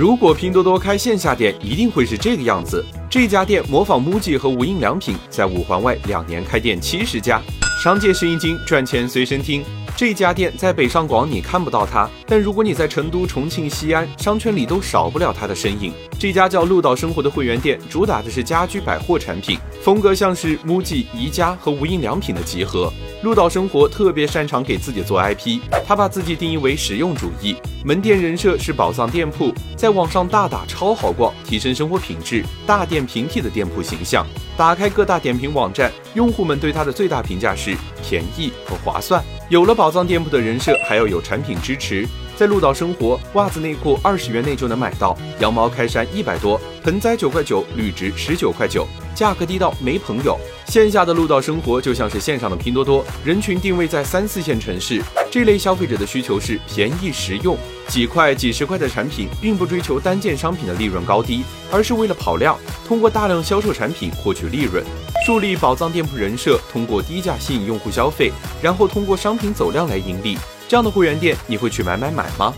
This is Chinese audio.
如果拼多多开线下店，一定会是这个样子。这家店模仿 MUJI 和无印良品，在五环外两年开店七十家，商界生意经，赚钱随身听。这家店在北上广你看不到它，但如果你在成都、重庆、西安，商圈里都少不了它的身影。这家叫鹿岛生活的会员店，主打的是家居百货产品，风格像是 MUJI、宜家和无印良品的集合。鹿岛生活特别擅长给自己做 IP，他把自己定义为实用主义，门店人设是宝藏店铺，在网上大打超好逛，提升生活品质，大店平替的店铺形象。打开各大点评网站，用户们对他的最大评价是便宜和划算。有了宝藏店铺的人设，还要有产品支持。在鹿岛生活，袜子内裤二十元内就能买到，羊毛开衫一百多，盆栽九块九，绿植十九块九，价格低到没朋友。线下的鹿岛生活就像是线上的拼多多，人群定位在三四线城市，这类消费者的需求是便宜实用，几块几十块的产品，并不追求单件商品的利润高低，而是为了跑量，通过大量销售产品获取利润。树立宝藏店铺人设，通过低价吸引用户消费，然后通过商品走量来盈利。这样的会员店，你会去买买买吗？